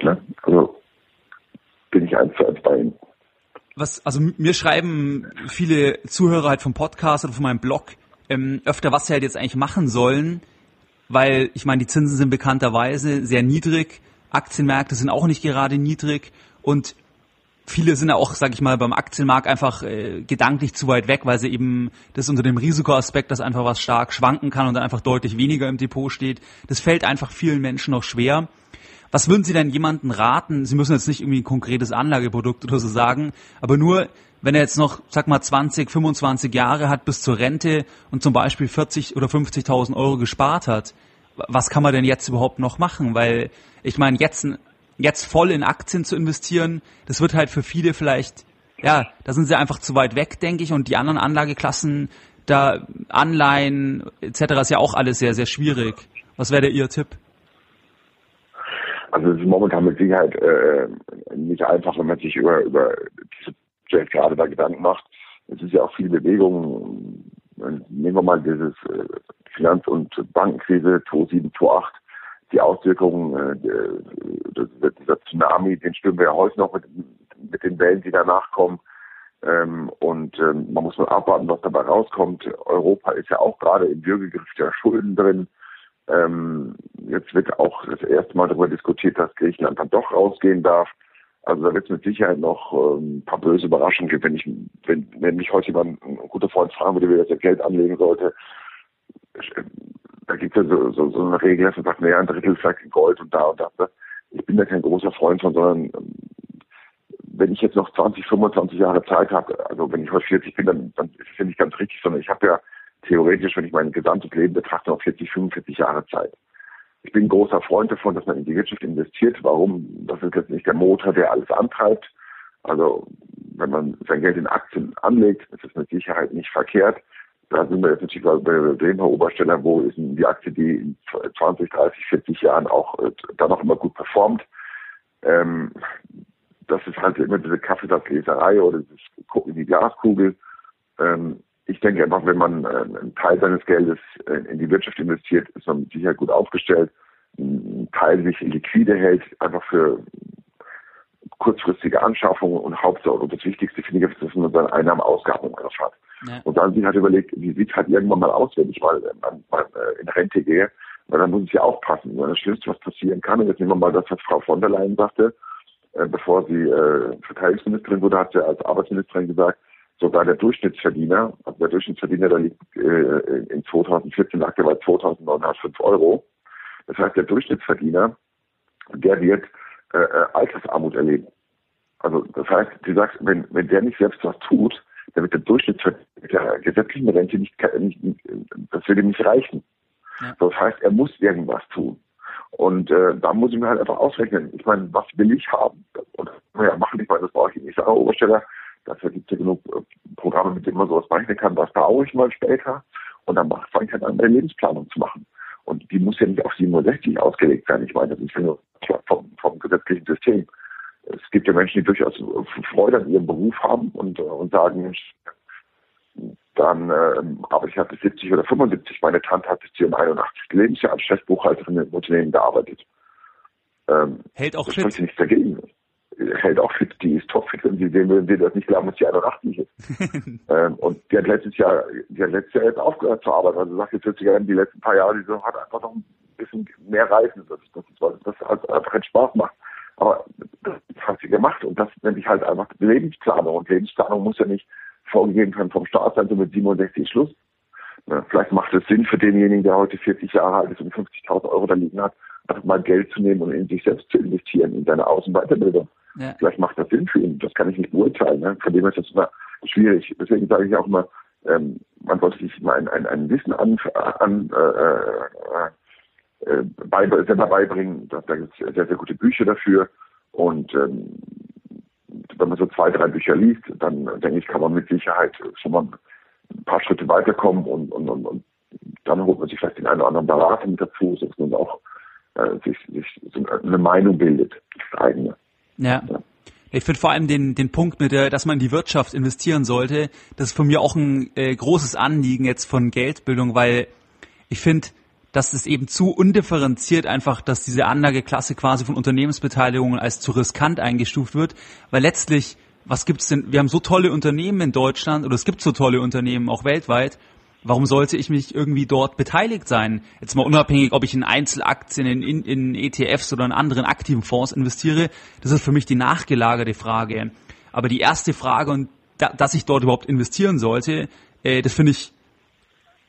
ja also bin ich eins zu eins bei Ihnen. Was, also mir schreiben viele Zuhörer halt vom Podcast oder von meinem Blog ähm, öfter, was sie halt jetzt eigentlich machen sollen, weil ich meine, die Zinsen sind bekannterweise sehr niedrig, Aktienmärkte sind auch nicht gerade niedrig und viele sind ja auch, sag ich mal, beim Aktienmarkt einfach äh, gedanklich zu weit weg, weil sie eben das unter dem Risikoaspekt, dass einfach was stark schwanken kann und dann einfach deutlich weniger im Depot steht. Das fällt einfach vielen Menschen noch schwer. Was würden Sie denn jemanden raten? Sie müssen jetzt nicht irgendwie ein konkretes Anlageprodukt oder so sagen, aber nur, wenn er jetzt noch, sag mal, 20, 25 Jahre hat bis zur Rente und zum Beispiel 40 oder 50.000 Euro gespart hat, was kann man denn jetzt überhaupt noch machen? Weil ich meine, jetzt jetzt voll in Aktien zu investieren, das wird halt für viele vielleicht, ja, da sind sie einfach zu weit weg, denke ich, und die anderen Anlageklassen, da Anleihen etc. ist ja auch alles sehr, sehr schwierig. Was wäre Ihr Tipp? Also es ist momentan mit Sicherheit äh, nicht einfach, wenn man sich über, über diese gerade da Gedanken macht. Es ist ja auch viel Bewegung. Nehmen wir mal dieses äh, Finanz- und Bankenkrise 2007, 2008 die Auswirkungen äh, dieser Tsunami, den spüren wir ja heute noch mit, mit den Wellen, die danach kommen. Ähm, und ähm, man muss mal abwarten, was dabei rauskommt. Europa ist ja auch gerade im Würgegriff der Schulden drin. Ähm, jetzt wird auch das erste Mal darüber diskutiert, dass Griechenland dann doch rausgehen darf. Also da wird es mit Sicherheit noch ähm, ein paar böse Überraschungen geben, wenn ich, wenn, wenn mich heute jemand, ein guter Freund fragen würde, wie er das Geld anlegen sollte, da gibt es ja so, so, so eine Regel, dass man sagt, naja, ein Drittel vielleicht in Gold und da und da. Ich bin da kein großer Freund von, sondern ähm, wenn ich jetzt noch 20, 25 Jahre Zeit habe, also wenn ich heute 40 bin, dann, dann ist es ja nicht ganz richtig, sondern ich habe ja theoretisch, wenn ich mein gesamtes Leben betrachte, noch 40, 45 Jahre Zeit. Ich bin großer Freund davon, dass man in die Wirtschaft investiert. Warum? Das ist jetzt nicht der Motor, der alles antreibt. Also wenn man sein Geld in Aktien anlegt, ist es mit Sicherheit nicht verkehrt da sind wir jetzt natürlich bei dem Herr Obersteller, wo ist die Aktie, die in 20, 30, 40 Jahren auch äh, da noch immer gut performt. Ähm, das ist halt immer diese Kaffeesatzleserei oder dieses Gucken in die Glaskugel. Ähm, ich denke einfach, wenn man äh, einen Teil seines Geldes äh, in die Wirtschaft investiert, ist man Sicherheit gut aufgestellt. Ein Teil sich liquide hält, einfach für kurzfristige Anschaffungen und Hauptsache, und das Wichtigste finde ich, ist, dass man seine Einnahmen, Ausgaben im Griff hat. Ja. Und dann sich halt überlegt, wie sieht halt irgendwann mal aus, wenn ich mal, mal in Rente gehe, weil dann muss ich ja aufpassen. Weil das Schlimmste, was passieren kann, und jetzt nehmen wir mal das, was Frau von der Leyen sagte, äh, bevor sie äh, Verteidigungsministerin wurde, hat sie als Arbeitsministerin gesagt, sogar der Durchschnittsverdiener, also der Durchschnittsverdiener, der liegt äh, in 2014 lag der bei 2.905 Euro. Das heißt, der Durchschnittsverdiener, der wird äh, äh, Altersarmut erleben. Also das heißt, sie sagt, wenn, wenn der nicht selbst was tut, dann wird der Durchschnittsverdiener der gesetzlichen Rente nicht, nicht das wird ihm nicht reichen. Ja. Das heißt, er muss irgendwas tun. Und äh, da muss ich mir halt einfach ausrechnen. Ich meine, was will ich haben? Und ja, machen ich meine, das brauche ich nicht. Ich sage, Obersteller, dafür gibt es ja genug äh, Programme, mit denen man sowas berechnen kann. Das brauche ich mal später. Und dann fange ich halt an, meine Lebensplanung zu machen. Und die muss ja nicht auf 67 ausgelegt sein. Ich meine, das ist nur vom, vom gesetzlichen System. Es gibt ja Menschen, die durchaus Freude an ihrem Beruf haben und, äh, und sagen, dann äh, arbeite ich halt bis 70 oder 75. Meine Tante hat bis zu ihrem 81. Lebensjahr als Chefbuchhalterin im Unternehmen gearbeitet. Ähm, Hält auch fit. nichts dagegen. Hält auch fit, die ist topfit, wenn Sie sehen würden, sie das nicht glauben, dass sie 81 ist. ähm, und die hat letztes Jahr, die hat letztes Jahr jetzt aufgehört zu arbeiten. Also sagt jetzt wird sie die letzten paar Jahre, die so hat einfach noch ein bisschen mehr Reisen. Das, das, das, das halt einfach keinen Spaß macht. Aber das hat sie gemacht und das nenne ich halt einfach Lebensplanung. Und Lebensplanung muss ja nicht vorgegeben werden vom Staat sein, so mit 67 Schluss. Vielleicht macht es Sinn für denjenigen, der heute 40 Jahre alt ist und 50.000 Euro da liegen hat, einfach mal Geld zu nehmen und in sich selbst zu investieren, in seine Außenweiterbildung. Ja. Vielleicht macht das Sinn für ihn. Das kann ich nicht beurteilen. Ne? Von dem ist das immer schwierig. Deswegen sage ich auch immer, ähm, man sollte sich mal ein, ein, ein Wissen an, an äh, äh, bei, selber beibringen. Da, da gibt es sehr, sehr gute Bücher dafür. Und ähm, wenn man so zwei, drei Bücher liest, dann denke ich, kann man mit Sicherheit schon mal ein paar Schritte weiterkommen und, und, und, und dann holt man sich vielleicht den einen oder anderen Berater mit dazu, dass man auch äh, sich, sich so eine Meinung bildet, das eigene. Ja. ja. Ich finde vor allem den, den Punkt mit der, dass man in die Wirtschaft investieren sollte, das ist von mir auch ein äh, großes Anliegen jetzt von Geldbildung, weil ich finde, dass es eben zu undifferenziert einfach, dass diese Anlageklasse quasi von Unternehmensbeteiligungen als zu riskant eingestuft wird, weil letztlich, was gibt's denn, wir haben so tolle Unternehmen in Deutschland oder es gibt so tolle Unternehmen auch weltweit, warum sollte ich mich irgendwie dort beteiligt sein? Jetzt mal unabhängig, ob ich in Einzelaktien, in, in, ETFs oder in anderen aktiven Fonds investiere, das ist für mich die nachgelagerte Frage. Aber die erste Frage und da, dass ich dort überhaupt investieren sollte, äh, das finde ich,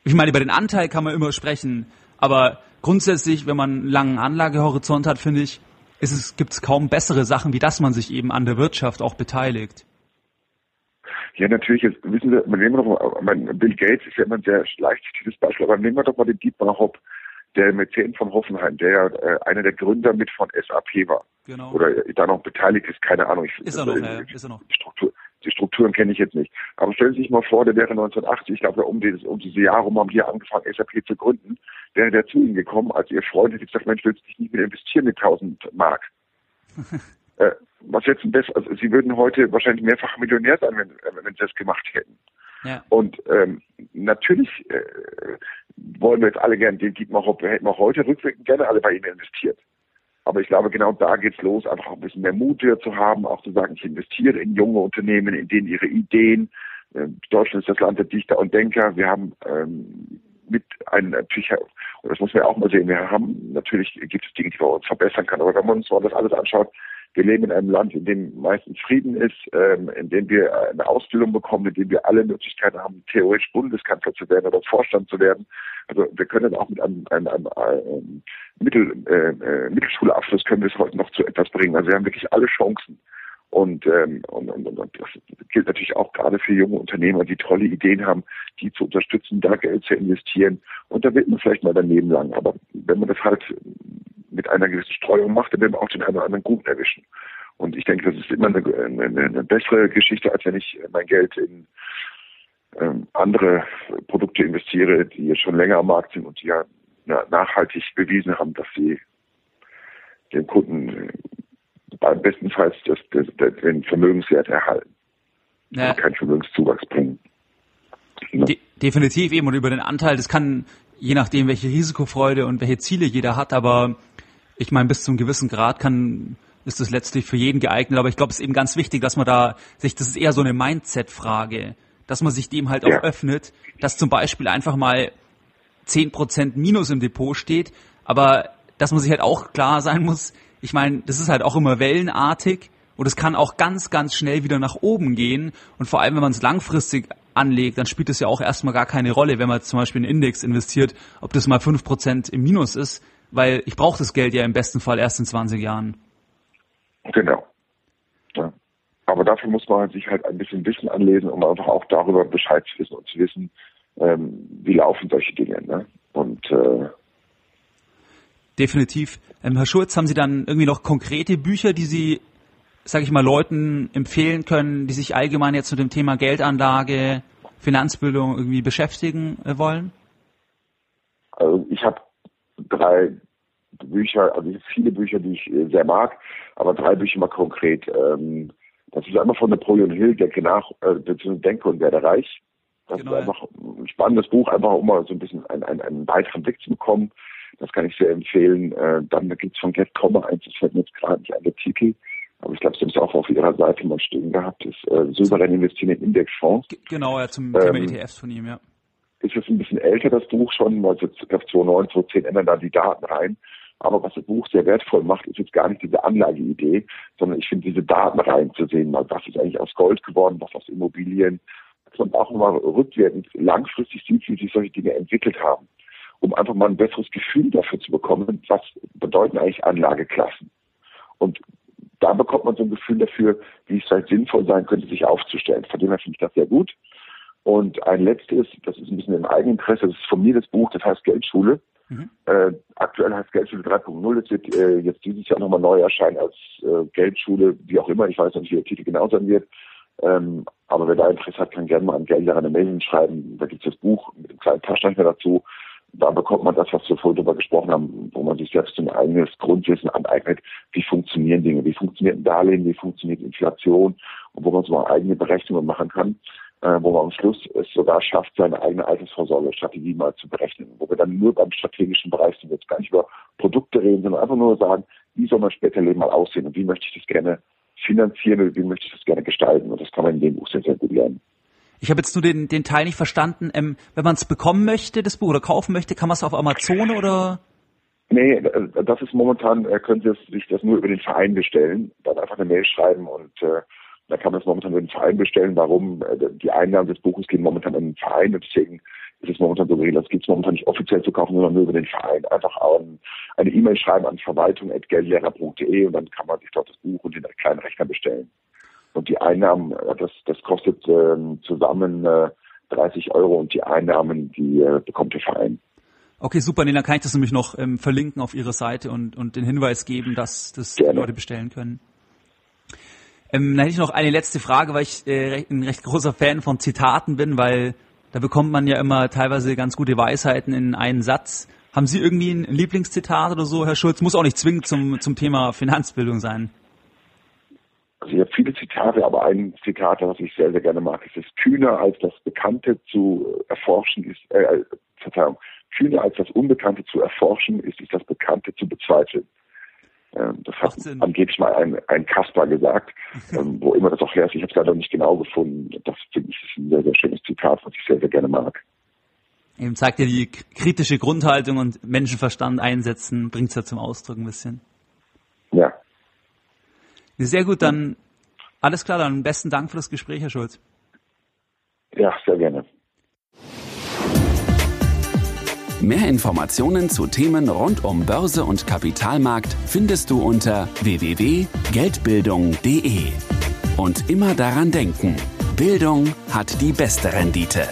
ich meine, über den Anteil kann man immer sprechen, aber grundsätzlich, wenn man einen langen Anlagehorizont hat, finde ich, gibt es kaum bessere Sachen, wie dass man sich eben an der Wirtschaft auch beteiligt. Ja, natürlich, jetzt wissen wir, nehmen wir doch mal, Bill Gates ist ja immer ein sehr leichtes Beispiel, aber nehmen wir doch mal den Dietmar Hopp, der Mäzen von Hoffenheim, der ja äh, einer der Gründer mit von SAP war. Genau. Oder da noch beteiligt ist, keine Ahnung. Ich, ist er noch, ja, ist er noch. Struktur, die Strukturen kenne ich jetzt nicht. Aber stellen Sie sich mal vor, der wäre 1980, ich glaube, um, dieses, um diese Jahre rum haben die angefangen, SAP zu gründen, wäre der zu Ihnen gekommen, als Ihr Freund hätte gesagt, Mensch, willst du dich nicht mehr investieren mit 1000 Mark? äh, was jetzt ein besser, also Sie würden heute wahrscheinlich mehrfach Millionär sein, wenn, äh, wenn Sie das gemacht hätten. Ja. Und ähm, natürlich äh, wollen wir jetzt alle gerne den Dietmar Hoppe, hätten wir heute rückwirkend gerne alle bei Ihnen investiert. Aber ich glaube, genau da geht's los, einfach auch ein bisschen mehr Mut zu haben, auch zu sagen, ich investiere in junge Unternehmen, in denen ihre Ideen, äh, Deutschland ist das Land der Dichter und Denker, wir haben ähm, mit einem natürlich, und das muss man ja auch mal sehen, wir haben natürlich gibt es Dinge, die wir uns verbessern können, aber wenn man uns mal das alles anschaut, wir leben in einem Land, in dem meistens Frieden ist, ähm, in dem wir eine Ausbildung bekommen, in dem wir alle Möglichkeiten haben, theoretisch Bundeskanzler zu werden oder Vorstand zu werden. Also wir können auch mit einem, einem, einem, einem Mittel, äh, äh, Mittelschulabschluss können wir es heute noch zu etwas bringen. Also wir haben wirklich alle Chancen. Und, ähm, und, und, und das gilt natürlich auch gerade für junge Unternehmer, die tolle Ideen haben, die zu unterstützen, da Geld zu investieren. Und da wird man vielleicht mal daneben lang. Aber wenn man das halt mit einer gewissen Streuung macht, dann werden wir auch den einen oder anderen Guten erwischen. Und ich denke, das ist immer eine, eine, eine bessere Geschichte, als wenn ich mein Geld in ähm, andere Produkte investiere, die jetzt schon länger am Markt sind und die ja nachhaltig bewiesen haben, dass sie dem Kunden bestenfalls das, das, das, den Vermögenswert erhalten. Ja. Keinen Vermögenszuwachs bringen. De definitiv eben und über den Anteil, das kann je nachdem, welche Risikofreude und welche Ziele jeder hat, aber ich meine, bis zu einem gewissen Grad kann, ist das letztlich für jeden geeignet, aber ich glaube, es ist eben ganz wichtig, dass man da sich, das ist eher so eine Mindset-Frage, dass man sich dem halt ja. auch öffnet, dass zum Beispiel einfach mal zehn Prozent Minus im Depot steht, Aber dass man sich halt auch klar sein muss, ich meine, das ist halt auch immer wellenartig und es kann auch ganz, ganz schnell wieder nach oben gehen. Und vor allem, wenn man es langfristig anlegt, dann spielt es ja auch erstmal gar keine Rolle, wenn man zum Beispiel in Index investiert, ob das mal fünf Prozent im Minus ist, weil ich brauche das Geld ja im besten Fall erst in 20 Jahren. Genau. Ja. Aber dafür muss man sich halt ein bisschen Wissen anlesen, um einfach auch darüber Bescheid zu wissen und zu wissen, ähm, wie laufen solche Dinge. Ne? Und äh, Definitiv. Ähm, Herr Schulz, haben Sie dann irgendwie noch konkrete Bücher, die Sie, sage ich mal, Leuten empfehlen können, die sich allgemein jetzt mit dem Thema Geldanlage, Finanzbildung irgendwie beschäftigen äh, wollen? Also ich habe drei Bücher, also viele Bücher, die ich äh, sehr mag, aber drei Bücher mal konkret. Ähm, das ist einmal von Napoleon Hill, Denke nach, äh, beziehungsweise Denke und werde reich. Das genau, ist einfach ein spannendes Buch, einfach um mal so ein bisschen einen, einen, einen weiteren Blick zu bekommen. Das kann ich sehr empfehlen. Äh, dann gibt es von Get Comma eins, das fällt mir jetzt gerade nicht an der Titel. Aber ich glaube, Sie haben es auch auf Ihrer Seite mal stehen gehabt, ist äh, souverän investieren in Indexfonds. Genau, ja, zum Thema ähm, ETFs von ihm, ja. Ist es ein bisschen älter, das Buch schon, weil jetzt 2009, 2010 ändern da die Daten rein. Aber was das Buch sehr wertvoll macht, ist jetzt gar nicht diese Anlageidee, sondern ich finde diese Daten reinzusehen, mal was ist eigentlich aus Gold geworden, was aus Immobilien, dass man auch mal rückwirkend langfristig sieht, wie sich solche Dinge entwickelt haben um einfach mal ein besseres Gefühl dafür zu bekommen, was bedeuten eigentlich Anlageklassen. Und da bekommt man so ein Gefühl dafür, wie es halt sinnvoll sein könnte, sich aufzustellen. Von dem her finde ich das sehr gut. Und ein letztes, das ist ein bisschen im Eigeninteresse, das ist von mir das Buch, das heißt Geldschule. Mhm. Äh, aktuell heißt Geldschule 3.0, das wird äh, jetzt dieses Jahr nochmal neu erscheinen als äh, Geldschule, wie auch immer, ich weiß noch nicht, wie der Titel genau sein wird. Ähm, aber wer da Interesse hat, kann gerne mal an Geldlehrer eine Mail schreiben. Da gibt es das Buch mit einem kleinen Taschenrechner dazu da bekommt man das, was wir vorhin darüber gesprochen haben, wo man sich selbst ein eigenes Grundwissen aneignet, wie funktionieren Dinge, wie funktioniert ein Darlehen, wie funktioniert Inflation? Und wo man so eigene Berechnungen machen kann, äh, wo man am Schluss es sogar schafft, seine eigene Altersvorsorgestrategie mal zu berechnen, wo wir dann nur beim strategischen Bereich sind, jetzt gar nicht über Produkte reden, sondern einfach nur sagen, wie soll mein später Leben mal aussehen und wie möchte ich das gerne finanzieren oder wie möchte ich das gerne gestalten? Und das kann man in dem Buch sehr, sehr gut lernen. Ich habe jetzt nur den, den Teil nicht verstanden. Ähm, wenn man es bekommen möchte, das Buch, oder kaufen möchte, kann man es auf Amazon oder? Nee, das ist momentan, äh, können Sie sich das nur über den Verein bestellen. Dann einfach eine Mail schreiben und äh, da kann man es momentan über den Verein bestellen. Warum? Äh, die Einnahmen des Buches gehen momentan an den Verein und deswegen ist es momentan so geregelt, das gibt es momentan nicht offiziell zu kaufen, sondern nur über den Verein. Einfach an, eine E-Mail schreiben an verwaltung.geldlehrer.de und dann kann man sich dort das Buch und den kleinen Rechner bestellen. Und die Einnahmen, äh, das, das kostet ähm, zusammen äh, 30 Euro und die Einnahmen, die äh, bekommt der Verein. Okay, super. Nee, dann kann ich das nämlich noch ähm, verlinken auf Ihrer Seite und, und den Hinweis geben, dass das Gerne. Leute bestellen können. Ähm, dann hätte ich noch eine letzte Frage, weil ich äh, ein recht großer Fan von Zitaten bin, weil da bekommt man ja immer teilweise ganz gute Weisheiten in einen Satz. Haben Sie irgendwie ein Lieblingszitat oder so, Herr Schulz? Muss auch nicht zwingend zum, zum Thema Finanzbildung sein. Also ich habe viele Zitate, aber ein Zitat, was ich sehr, sehr gerne mag, ist es kühner als das Bekannte zu erforschen ist, äh, äh, Verzeihung, kühner als das Unbekannte zu erforschen ist, ist das Bekannte zu bezweifeln. Ähm, das hat angeblich mal ein, ein Kasper gesagt, ähm, wo immer das auch her ist. Ich habe es leider nicht genau gefunden. Das finde ich ist ein sehr, sehr schönes Zitat, was ich sehr, sehr gerne mag. Eben zeigt ja die kritische Grundhaltung und Menschenverstand einsetzen, bringt es ja zum Ausdruck ein bisschen. Ja, sehr gut, dann alles klar, dann besten Dank für das Gespräch, Herr Schulz. Ja, sehr gerne. Mehr Informationen zu Themen rund um Börse und Kapitalmarkt findest du unter www.geldbildung.de. Und immer daran denken, Bildung hat die beste Rendite.